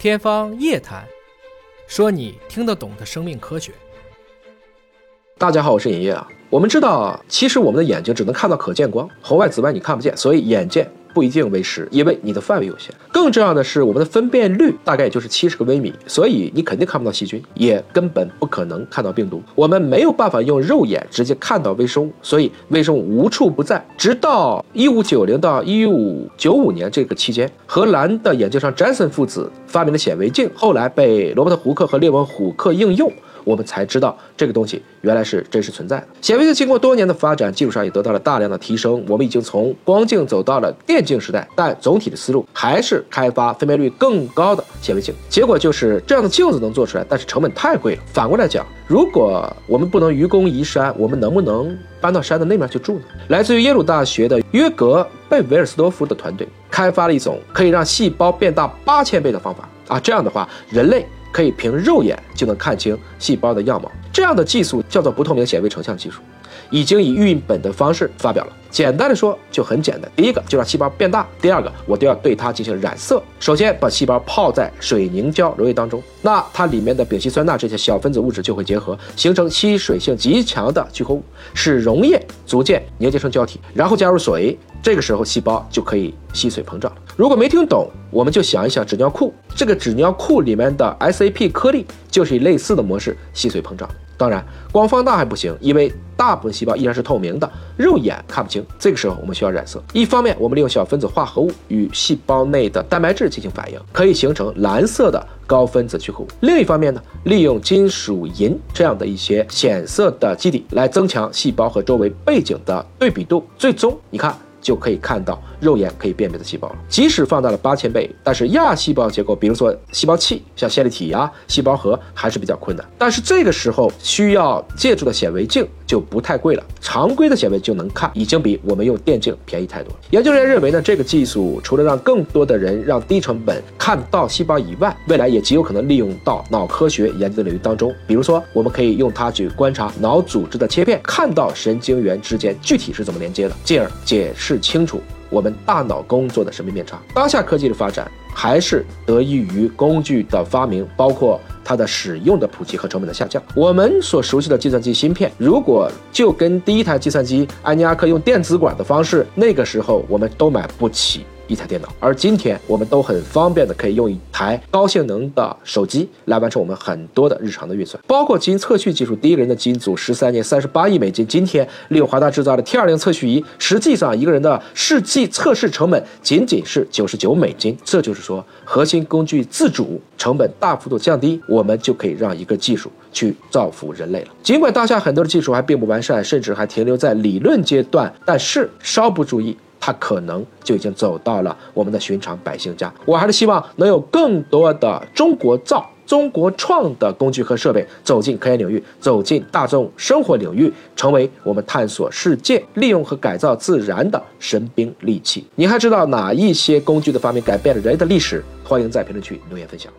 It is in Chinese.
天方夜谭，说你听得懂的生命科学。大家好，我是尹烨啊。我们知道，其实我们的眼睛只能看到可见光，红外紫外你看不见，所以眼见。不一定为实，因为你的范围有限。更重要的是，我们的分辨率大概也就是七十个微米，所以你肯定看不到细菌，也根本不可能看到病毒。我们没有办法用肉眼直接看到微生物，所以微生物无处不在。直到一五九零到一五九五年这个期间，荷兰的眼镜商詹森父子发明了显微镜，后来被罗伯特·胡克和列文·虎克应用。我们才知道这个东西原来是真实存在的。显微镜经过多年的发展，技术上也得到了大量的提升。我们已经从光镜走到了电镜时代，但总体的思路还是开发分辨率更高的显微镜。结果就是这样的镜子能做出来，但是成本太贵了。反过来讲，如果我们不能愚公移山，我们能不能搬到山的那面去住呢？来自于耶鲁大学的约格贝维尔斯多夫的团队开发了一种可以让细胞变大八千倍的方法啊，这样的话，人类。可以凭肉眼就能看清细胞的样貌，这样的技术叫做不透明显微成像技术，已经以预印本的方式发表了。简单的说就很简单，第一个就让细胞变大，第二个我都要对它进行染色。首先把细胞泡在水凝胶溶液当中，那它里面的丙烯酸钠这些小分子物质就会结合，形成吸水性极强的聚合物，使溶液逐渐凝结成胶体，然后加入水，这个时候细胞就可以吸水膨胀。如果没听懂，我们就想一想纸尿裤，这个纸尿裤里面的 SAP 颗粒就是以类似的模式吸水膨胀。当然，光放大还不行，因为大部分细胞依然是透明的，肉眼看不清。这个时候，我们需要染色。一方面，我们利用小分子化合物与细胞内的蛋白质进行反应，可以形成蓝色的高分子聚合物；另一方面呢，利用金属银这样的一些显色的基底来增强细胞和周围背景的对比度。最终，你看。就可以看到肉眼可以辨别的细胞了。即使放大了八千倍，但是亚细胞结构，比如说细胞器，像线粒体呀、细胞核，还是比较困难。但是这个时候需要借助的显微镜就不太贵了，常规的显微镜能看，已经比我们用电镜便宜太多了。研究人员认为呢，这个技术除了让更多的人让低成本看到细胞以外，未来也极有可能利用到脑科学研究的领域当中。比如说，我们可以用它去观察脑组织的切片，看到神经元之间具体是怎么连接的，进而解释。是清楚我们大脑工作的神秘面纱。当下科技的发展还是得益于工具的发明，包括它的使用的普及和成本的下降。我们所熟悉的计算机芯片，如果就跟第一台计算机安尼阿克用电子管的方式，那个时候我们都买不起。一台电脑，而今天我们都很方便的可以用一台高性能的手机来完成我们很多的日常的运算，包括基因测序技术。第一个人的基因组十三年三十八亿美金，今天利用华大制造的 T 二零测序仪，实际上一个人的试剂测试成本仅仅是九十九美金。这就是说，核心工具自主，成本大幅度降低，我们就可以让一个技术去造福人类了。尽管当下很多的技术还并不完善，甚至还停留在理论阶段，但是稍不注意。它可能就已经走到了我们的寻常百姓家。我还是希望能有更多的中国造、中国创的工具和设备走进科研领域，走进大众生活领域，成为我们探索世界、利用和改造自然的神兵利器。你还知道哪一些工具的发明改变了人类的历史？欢迎在评论区留言分享。